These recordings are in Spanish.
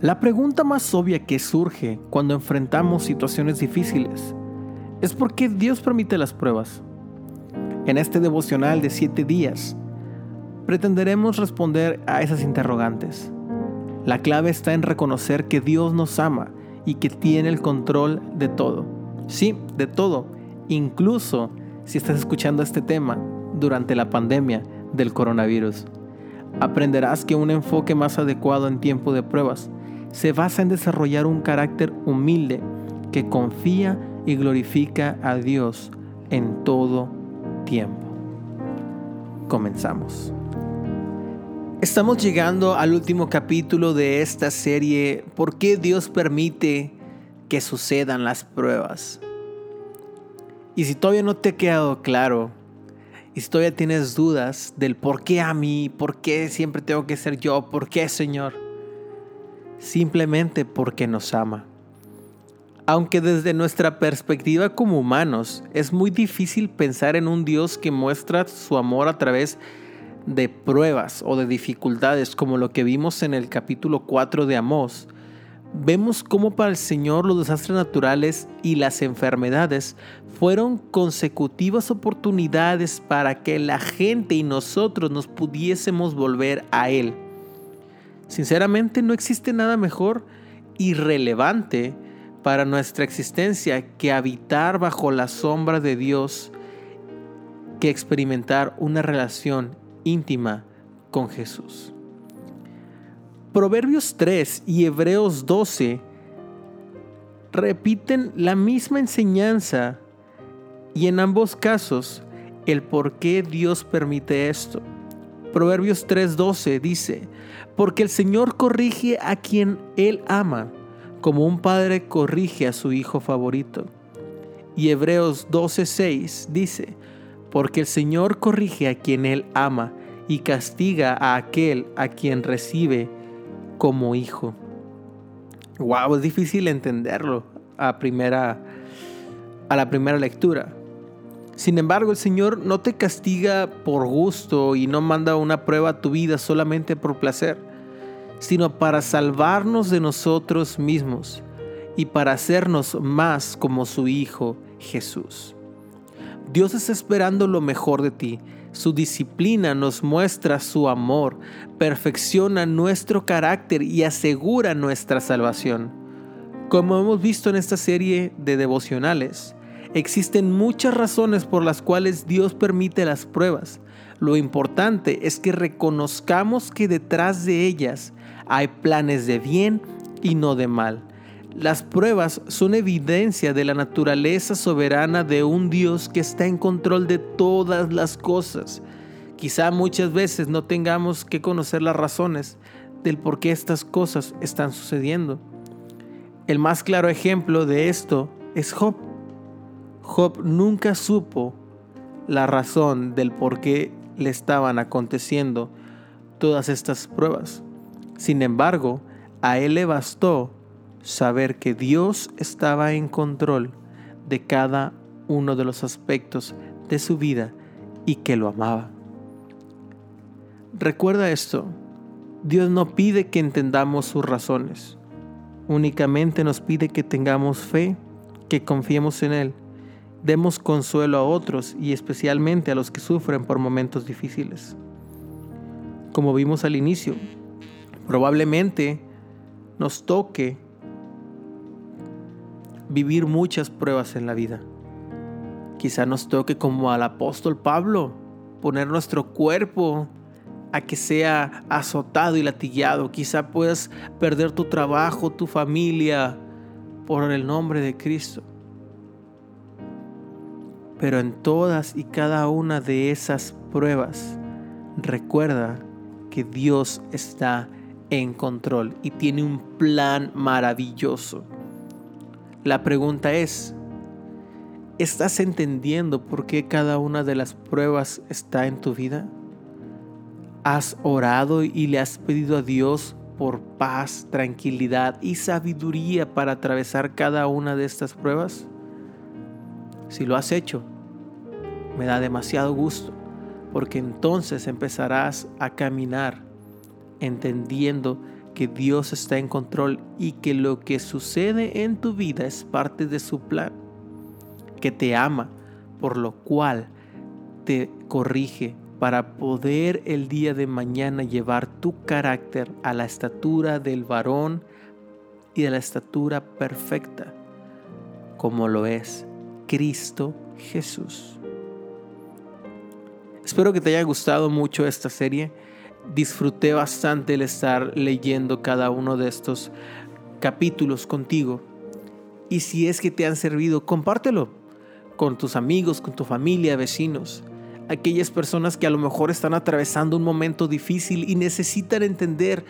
La pregunta más obvia que surge cuando enfrentamos situaciones difíciles es por qué Dios permite las pruebas. En este devocional de siete días, pretenderemos responder a esas interrogantes. La clave está en reconocer que Dios nos ama y que tiene el control de todo. Sí, de todo, incluso si estás escuchando este tema durante la pandemia del coronavirus. Aprenderás que un enfoque más adecuado en tiempo de pruebas se basa en desarrollar un carácter humilde que confía y glorifica a Dios en todo tiempo. Comenzamos. Estamos llegando al último capítulo de esta serie, ¿por qué Dios permite que sucedan las pruebas? Y si todavía no te ha quedado claro, si todavía tienes dudas del por qué a mí, por qué siempre tengo que ser yo, por qué Señor, simplemente porque nos ama. Aunque desde nuestra perspectiva como humanos es muy difícil pensar en un Dios que muestra su amor a través de pruebas o de dificultades como lo que vimos en el capítulo 4 de Amós, vemos cómo para el Señor los desastres naturales y las enfermedades fueron consecutivas oportunidades para que la gente y nosotros nos pudiésemos volver a Él. Sinceramente no existe nada mejor y relevante para nuestra existencia que habitar bajo la sombra de Dios, que experimentar una relación íntima con Jesús. Proverbios 3 y Hebreos 12 repiten la misma enseñanza y en ambos casos el por qué Dios permite esto. Proverbios 3:12 dice, porque el Señor corrige a quien Él ama, como un padre corrige a su hijo favorito. Y Hebreos 12:6 dice, porque el Señor corrige a quien Él ama y castiga a aquel a quien recibe como hijo. Wow, es difícil entenderlo a primera a la primera lectura. Sin embargo, el Señor no te castiga por gusto y no manda una prueba a tu vida solamente por placer, sino para salvarnos de nosotros mismos y para hacernos más como su Hijo Jesús. Dios está esperando lo mejor de ti. Su disciplina nos muestra su amor, perfecciona nuestro carácter y asegura nuestra salvación. Como hemos visto en esta serie de devocionales, Existen muchas razones por las cuales Dios permite las pruebas. Lo importante es que reconozcamos que detrás de ellas hay planes de bien y no de mal. Las pruebas son evidencia de la naturaleza soberana de un Dios que está en control de todas las cosas. Quizá muchas veces no tengamos que conocer las razones del por qué estas cosas están sucediendo. El más claro ejemplo de esto es Job. Job nunca supo la razón del por qué le estaban aconteciendo todas estas pruebas. Sin embargo, a él le bastó saber que Dios estaba en control de cada uno de los aspectos de su vida y que lo amaba. Recuerda esto, Dios no pide que entendamos sus razones, únicamente nos pide que tengamos fe, que confiemos en Él demos consuelo a otros y especialmente a los que sufren por momentos difíciles. Como vimos al inicio, probablemente nos toque vivir muchas pruebas en la vida. Quizá nos toque como al apóstol Pablo, poner nuestro cuerpo a que sea azotado y latillado. Quizá puedas perder tu trabajo, tu familia, por el nombre de Cristo. Pero en todas y cada una de esas pruebas, recuerda que Dios está en control y tiene un plan maravilloso. La pregunta es, ¿estás entendiendo por qué cada una de las pruebas está en tu vida? ¿Has orado y le has pedido a Dios por paz, tranquilidad y sabiduría para atravesar cada una de estas pruebas? Si lo has hecho, me da demasiado gusto, porque entonces empezarás a caminar entendiendo que Dios está en control y que lo que sucede en tu vida es parte de su plan, que te ama, por lo cual te corrige para poder el día de mañana llevar tu carácter a la estatura del varón y de la estatura perfecta, como lo es Cristo Jesús. Espero que te haya gustado mucho esta serie. Disfruté bastante el estar leyendo cada uno de estos capítulos contigo. Y si es que te han servido, compártelo con tus amigos, con tu familia, vecinos aquellas personas que a lo mejor están atravesando un momento difícil y necesitan entender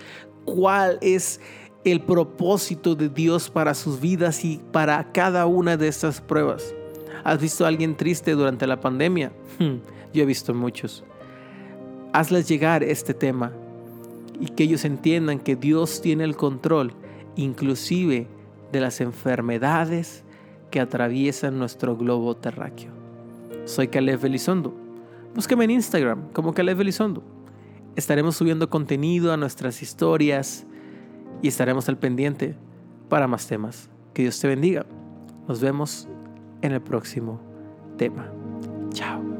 cuál es el propósito de Dios para sus vidas y para cada una de estas pruebas. ¿Has visto a alguien triste durante la pandemia? Hmm, yo he visto muchos. Hazles llegar este tema y que ellos entiendan que Dios tiene el control inclusive de las enfermedades que atraviesan nuestro globo terráqueo. Soy Caleb Elizondo Búsqueme en Instagram como Caleb Elizondo. Estaremos subiendo contenido a nuestras historias y estaremos al pendiente para más temas. Que Dios te bendiga. Nos vemos en el próximo tema. Chao.